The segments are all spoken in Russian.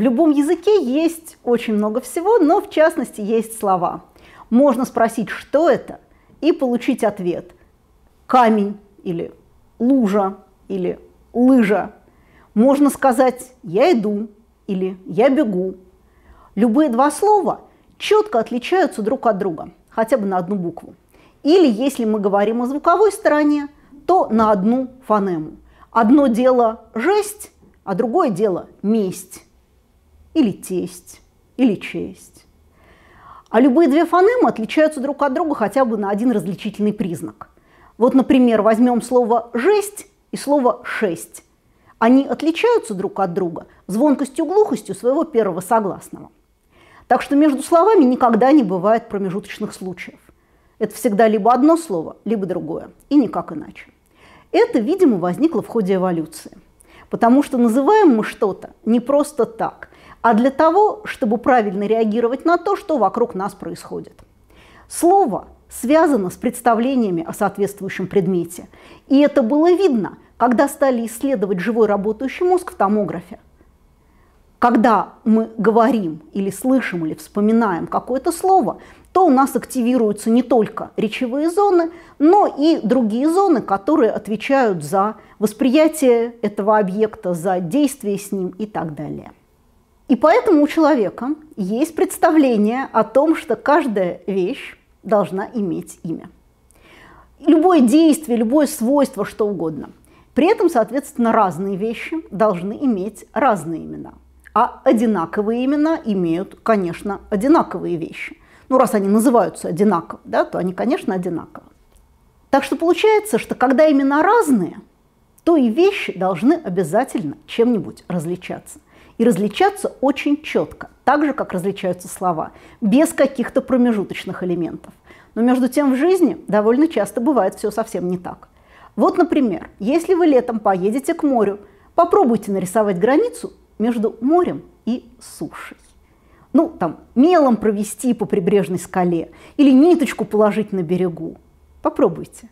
В любом языке есть очень много всего, но в частности есть слова. Можно спросить, что это, и получить ответ. Камень или лужа или лыжа. Можно сказать «я иду» или «я бегу». Любые два слова четко отличаются друг от друга, хотя бы на одну букву. Или если мы говорим о звуковой стороне, то на одну фонему. Одно дело жесть, а другое дело месть, или тесть, или честь. А любые две фонемы отличаются друг от друга хотя бы на один различительный признак. Вот, например, возьмем слово «жесть» и слово «шесть». Они отличаются друг от друга звонкостью глухостью своего первого согласного. Так что между словами никогда не бывает промежуточных случаев. Это всегда либо одно слово, либо другое, и никак иначе. Это, видимо, возникло в ходе эволюции. Потому что называем мы что-то не просто так, а для того, чтобы правильно реагировать на то, что вокруг нас происходит. Слово связано с представлениями о соответствующем предмете. И это было видно, когда стали исследовать живой работающий мозг в томографе. Когда мы говорим или слышим или вспоминаем какое-то слово, то у нас активируются не только речевые зоны, но и другие зоны, которые отвечают за восприятие этого объекта, за действие с ним и так далее. И поэтому у человека есть представление о том, что каждая вещь должна иметь имя. Любое действие, любое свойство, что угодно. При этом, соответственно, разные вещи должны иметь разные имена. А одинаковые имена имеют, конечно, одинаковые вещи. Ну, раз они называются одинаково, да, то они, конечно, одинаковы. Так что получается, что когда имена разные, то и вещи должны обязательно чем-нибудь различаться. И различаться очень четко, так же, как различаются слова, без каких-то промежуточных элементов. Но между тем в жизни довольно часто бывает все совсем не так. Вот, например, если вы летом поедете к морю, попробуйте нарисовать границу между морем и сушей. Ну, там, мелом провести по прибрежной скале или ниточку положить на берегу. Попробуйте.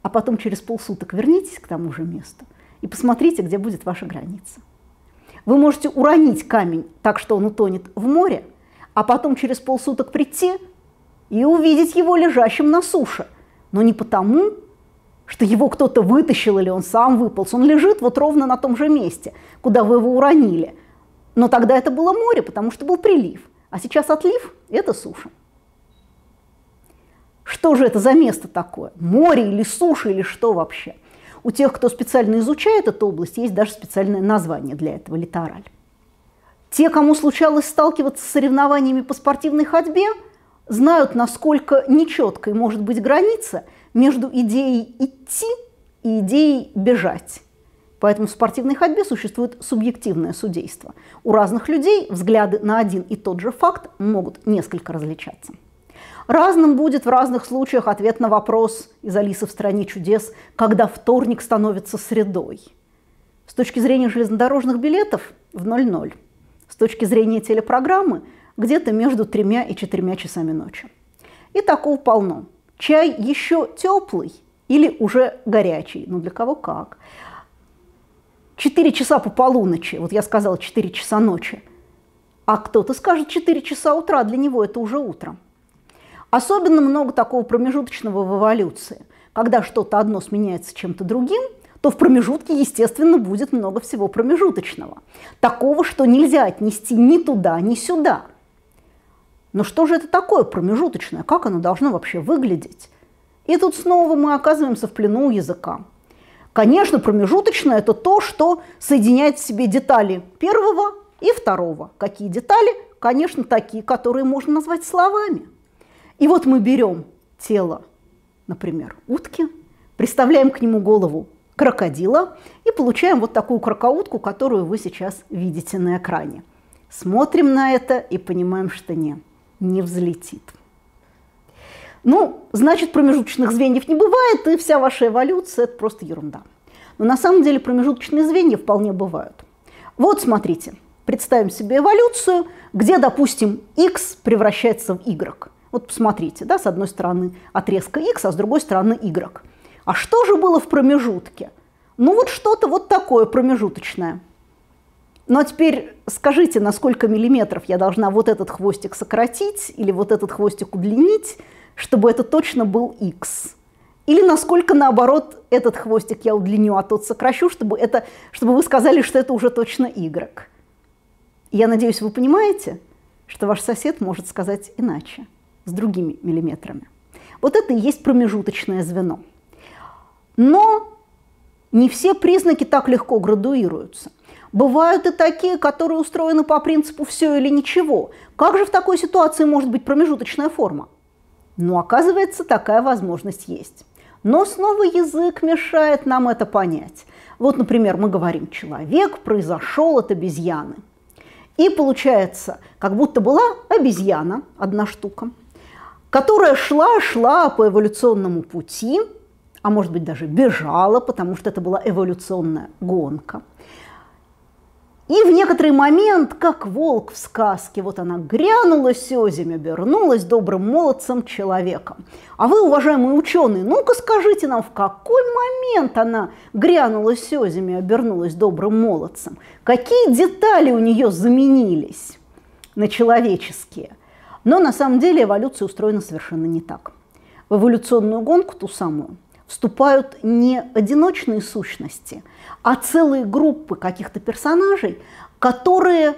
А потом через полсуток вернитесь к тому же месту и посмотрите, где будет ваша граница. Вы можете уронить камень так, что он утонет в море, а потом через полсуток прийти и увидеть его лежащим на суше. Но не потому, что его кто-то вытащил или он сам выполз. Он лежит вот ровно на том же месте, куда вы его уронили. Но тогда это было море, потому что был прилив. А сейчас отлив – это суша. Что же это за место такое? Море или суша или что вообще? У тех, кто специально изучает эту область, есть даже специальное название для этого – литераль. Те, кому случалось сталкиваться с соревнованиями по спортивной ходьбе, знают, насколько нечеткой может быть граница между идеей идти и идеей бежать. Поэтому в спортивной ходьбе существует субъективное судейство. У разных людей взгляды на один и тот же факт могут несколько различаться. Разным будет в разных случаях ответ на вопрос из «Алисы в стране чудес», когда вторник становится средой. С точки зрения железнодорожных билетов – в 00. С точки зрения телепрограммы – где-то между тремя и четырьмя часами ночи. И такого полно. Чай еще теплый или уже горячий, ну для кого как. Четыре часа по полуночи, вот я сказала четыре часа ночи, а кто-то скажет четыре часа утра, для него это уже утром. Особенно много такого промежуточного в эволюции. Когда что-то одно сменяется чем-то другим, то в промежутке, естественно, будет много всего промежуточного. Такого, что нельзя отнести ни туда, ни сюда. Но что же это такое промежуточное? Как оно должно вообще выглядеть? И тут снова мы оказываемся в плену у языка. Конечно, промежуточное – это то, что соединяет в себе детали первого и второго. Какие детали? Конечно, такие, которые можно назвать словами – и вот мы берем тело, например, утки, представляем к нему голову крокодила и получаем вот такую крокоутку, которую вы сейчас видите на экране. Смотрим на это и понимаем, что не, не взлетит. Ну, значит, промежуточных звеньев не бывает, и вся ваша эволюция – это просто ерунда. Но на самом деле промежуточные звенья вполне бывают. Вот смотрите, представим себе эволюцию, где, допустим, x превращается в y. Вот посмотрите, да, с одной стороны отрезка x, а с другой стороны y. А что же было в промежутке? Ну вот что-то вот такое промежуточное. Ну а теперь скажите, на сколько миллиметров я должна вот этот хвостик сократить или вот этот хвостик удлинить, чтобы это точно был x. Или насколько, наоборот, этот хвостик я удлиню, а тот сокращу, чтобы, это, чтобы вы сказали, что это уже точно y. Я надеюсь, вы понимаете, что ваш сосед может сказать иначе, с другими миллиметрами. Вот это и есть промежуточное звено. Но не все признаки так легко градуируются. Бывают и такие, которые устроены по принципу «все или ничего». Как же в такой ситуации может быть промежуточная форма? Ну, оказывается, такая возможность есть. Но снова язык мешает нам это понять. Вот, например, мы говорим «человек произошел от обезьяны». И получается, как будто была обезьяна, одна штука, которая шла-шла по эволюционному пути, а может быть даже бежала, потому что это была эволюционная гонка – и в некоторый момент, как волк в сказке, вот она грянула сёзем, обернулась добрым молодцем человеком. А вы, уважаемые ученые, ну-ка скажите нам, в какой момент она грянула сёзем и обернулась добрым молодцем? Какие детали у нее заменились на человеческие? Но на самом деле эволюция устроена совершенно не так. В эволюционную гонку ту самую вступают не одиночные сущности – а целые группы каких-то персонажей, которые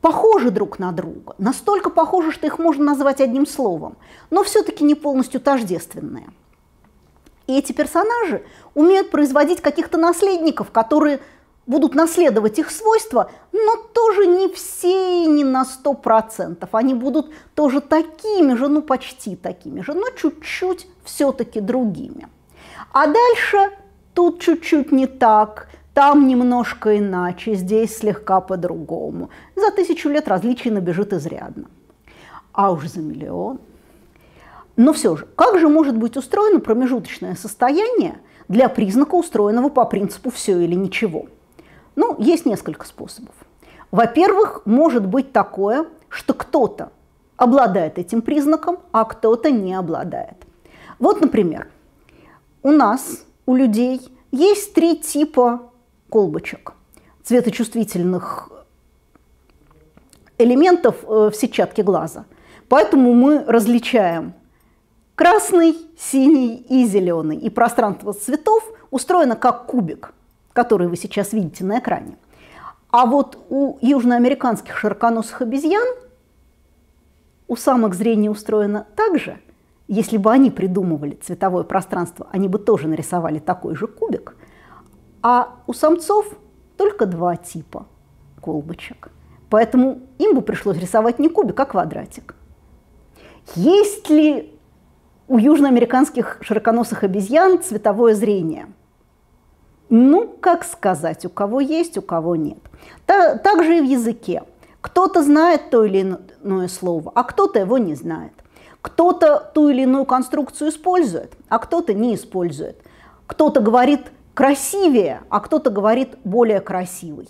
похожи друг на друга, настолько похожи, что их можно назвать одним словом, но все-таки не полностью тождественные. И эти персонажи умеют производить каких-то наследников, которые будут наследовать их свойства, но тоже не все и не на сто процентов. Они будут тоже такими же, ну почти такими же, но чуть-чуть все-таки другими. А дальше тут чуть-чуть не так, там немножко иначе, здесь слегка по-другому. За тысячу лет различий набежит изрядно. А уж за миллион. Но все же, как же может быть устроено промежуточное состояние для признака, устроенного по принципу «все или ничего»? Ну, есть несколько способов. Во-первых, может быть такое, что кто-то обладает этим признаком, а кто-то не обладает. Вот, например, у нас у людей есть три типа колбочек цветочувствительных элементов э, в сетчатке глаза. Поэтому мы различаем красный, синий и зеленый. И пространство цветов устроено как кубик, который вы сейчас видите на экране. А вот у южноамериканских широконосых обезьян у самок зрение устроено так же – если бы они придумывали цветовое пространство, они бы тоже нарисовали такой же кубик. А у самцов только два типа колбочек. Поэтому им бы пришлось рисовать не кубик, а квадратик. Есть ли у южноамериканских широконосых обезьян цветовое зрение? Ну, как сказать, у кого есть, у кого нет. Так же и в языке. Кто-то знает то или иное слово, а кто-то его не знает. Кто-то ту или иную конструкцию использует, а кто-то не использует. Кто-то говорит красивее, а кто-то говорит более красивый.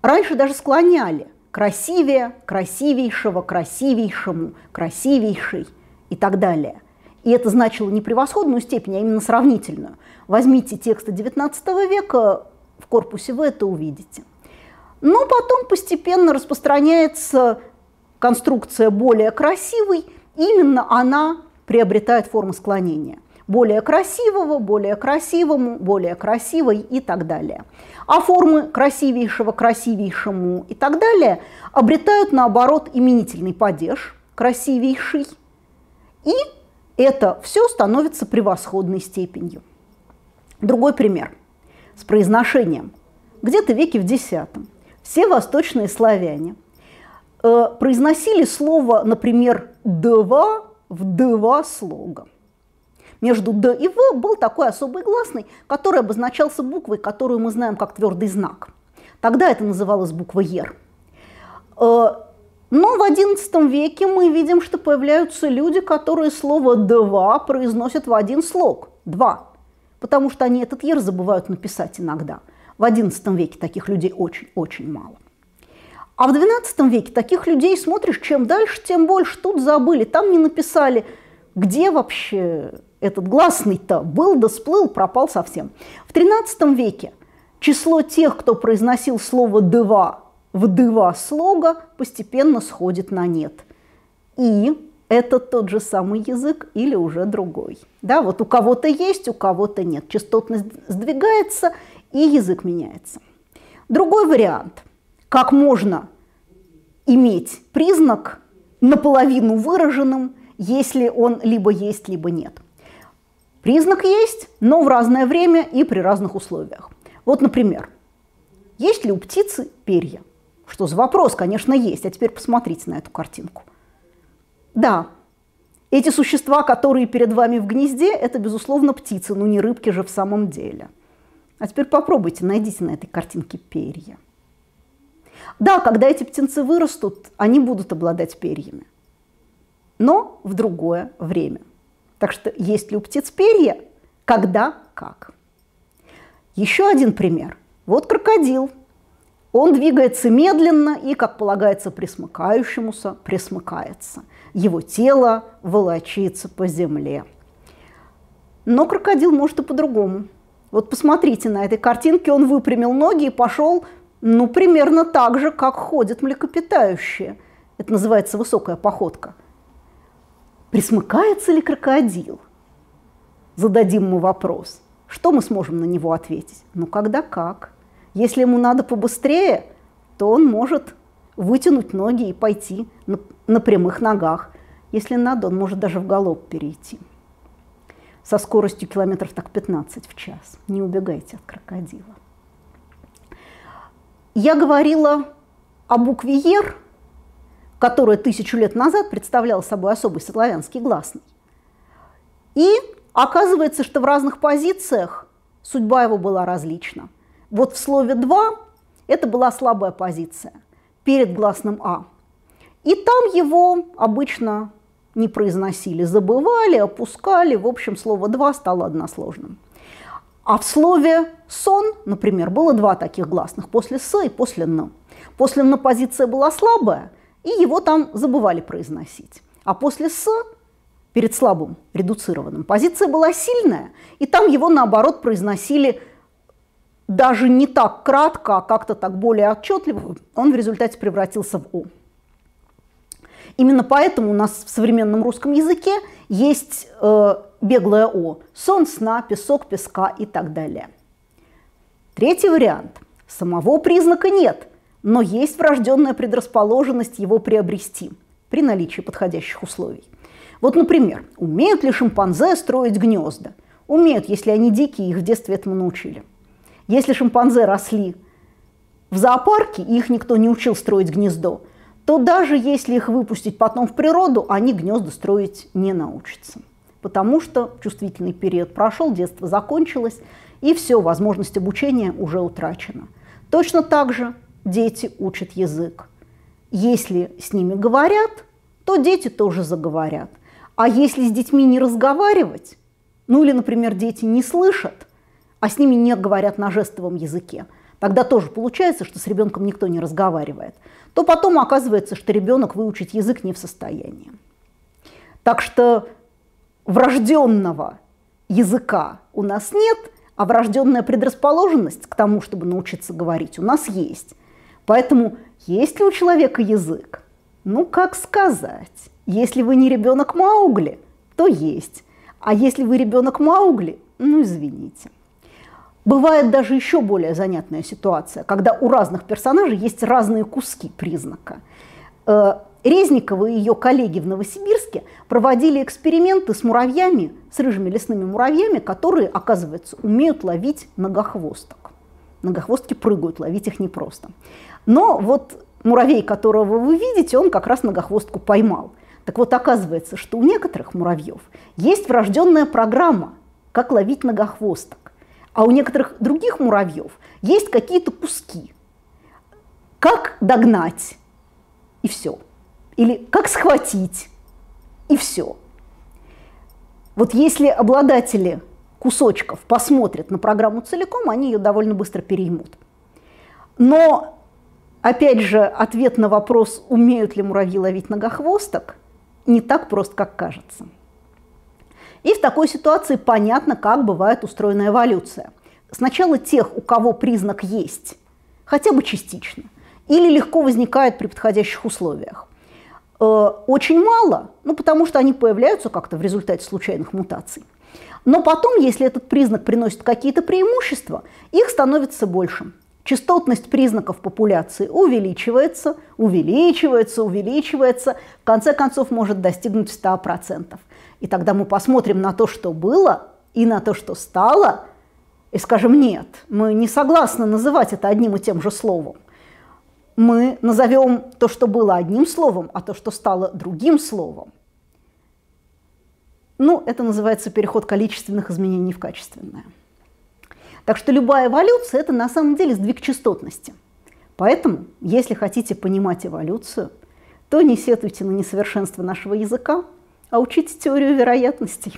Раньше даже склоняли красивее, красивейшего, красивейшему, красивейший и так далее. И это значило не превосходную степень, а именно сравнительную. Возьмите тексты XIX века, в корпусе вы это увидите. Но потом постепенно распространяется конструкция более красивой, именно она приобретает форму склонения. Более красивого, более красивому, более красивой и так далее. А формы красивейшего, красивейшему и так далее обретают, наоборот, именительный падеж, красивейший. И это все становится превосходной степенью. Другой пример с произношением. Где-то веке в X все восточные славяне – Э, произносили слово, например, «два» в «два» слога. Между «д» и «в» был такой особый гласный, который обозначался буквой, которую мы знаем как твердый знак. Тогда это называлось буква «ер». Э, но в XI веке мы видим, что появляются люди, которые слово «два» произносят в один слог – «два», потому что они этот «ер» забывают написать иногда. В XI веке таких людей очень-очень мало. А в XII веке таких людей смотришь, чем дальше, тем больше. Тут забыли, там не написали, где вообще этот гласный-то был да сплыл, пропал совсем. В XIII веке число тех, кто произносил слово «дыва» в «дыва» слога, постепенно сходит на нет. И это тот же самый язык или уже другой. Да, вот у кого-то есть, у кого-то нет. Частотность сдвигается, и язык меняется. Другой вариант. Как можно иметь признак наполовину выраженным, если он либо есть, либо нет. Признак есть, но в разное время и при разных условиях. Вот, например, есть ли у птицы перья? Что за вопрос, конечно, есть. А теперь посмотрите на эту картинку. Да, эти существа, которые перед вами в гнезде, это, безусловно, птицы, но не рыбки же в самом деле. А теперь попробуйте, найдите на этой картинке перья. Да, когда эти птенцы вырастут, они будут обладать перьями, но в другое время. Так что есть ли у птиц перья? Когда, как. Еще один пример. Вот крокодил. Он двигается медленно и, как полагается присмыкающемуся, присмыкается – его тело волочится по земле. Но крокодил может и по-другому. Вот посмотрите на этой картинке, он выпрямил ноги и пошел, ну, примерно так же, как ходят млекопитающие. Это называется высокая походка. Присмыкается ли крокодил? Зададим мы вопрос. Что мы сможем на него ответить? Ну, когда как. Если ему надо побыстрее, то он может вытянуть ноги и пойти на, на прямых ногах. Если надо, он может даже в галоп перейти. Со скоростью километров так 15 в час. Не убегайте от крокодила. Я говорила о букве «Ер», которая тысячу лет назад представляла собой особый славянский гласный. И оказывается, что в разных позициях судьба его была различна. Вот в слове «два» это была слабая позиция – перед гласным «а». И там его обычно не произносили, забывали, опускали. В общем, слово «два» стало односложным. А в слове «сон», например, было два таких гласных, после «с» и после «н». После «н» позиция была слабая, и его там забывали произносить. А после «с» перед слабым, редуцированным, позиция была сильная, и там его, наоборот, произносили даже не так кратко, а как-то так более отчетливо, он в результате превратился в «о». Именно поэтому у нас в современном русском языке есть э, беглое «о» – сон, сна, песок, песка и так далее. Третий вариант – самого признака нет, но есть врожденная предрасположенность его приобрести при наличии подходящих условий. Вот, например, умеют ли шимпанзе строить гнезда? Умеют, если они дикие, их в детстве этому научили. Если шимпанзе росли в зоопарке, и их никто не учил строить гнездо, то даже если их выпустить потом в природу, они гнезда строить не научатся. Потому что чувствительный период прошел, детство закончилось, и все, возможность обучения уже утрачена. Точно так же дети учат язык. Если с ними говорят, то дети тоже заговорят. А если с детьми не разговаривать, ну или, например, дети не слышат, а с ними не говорят на жестовом языке, тогда тоже получается, что с ребенком никто не разговаривает, то потом оказывается, что ребенок выучить язык не в состоянии. Так что врожденного языка у нас нет, а врожденная предрасположенность к тому, чтобы научиться говорить, у нас есть. Поэтому есть ли у человека язык? Ну, как сказать? Если вы не ребенок Маугли, то есть. А если вы ребенок Маугли, ну, извините. Бывает даже еще более занятная ситуация, когда у разных персонажей есть разные куски признака. Э, Резникова и ее коллеги в Новосибирске проводили эксперименты с муравьями, с рыжими лесными муравьями, которые, оказывается, умеют ловить многохвосток. Многохвостки прыгают, ловить их непросто. Но вот муравей, которого вы видите, он как раз многохвостку поймал. Так вот, оказывается, что у некоторых муравьев есть врожденная программа, как ловить многохвосток. А у некоторых других муравьев есть какие-то куски. Как догнать? И все. Или как схватить? И все. Вот если обладатели кусочков посмотрят на программу целиком, они ее довольно быстро переймут. Но, опять же, ответ на вопрос, умеют ли муравьи ловить многохвосток, не так прост, как кажется. И в такой ситуации понятно, как бывает устроена эволюция. сначала тех, у кого признак есть, хотя бы частично, или легко возникает при подходящих условиях. Э, очень мало, ну потому что они появляются как-то в результате случайных мутаций. Но потом, если этот признак приносит какие-то преимущества, их становится больше. Частотность признаков популяции увеличивается, увеличивается, увеличивается, в конце концов может достигнуть 100%. И тогда мы посмотрим на то, что было, и на то, что стало, и скажем, нет, мы не согласны называть это одним и тем же словом. Мы назовем то, что было одним словом, а то, что стало другим словом. Ну, это называется переход количественных изменений в качественное. Так что любая эволюция – это на самом деле сдвиг частотности. Поэтому, если хотите понимать эволюцию, то не сетуйте на несовершенство нашего языка, а учите теорию вероятностей.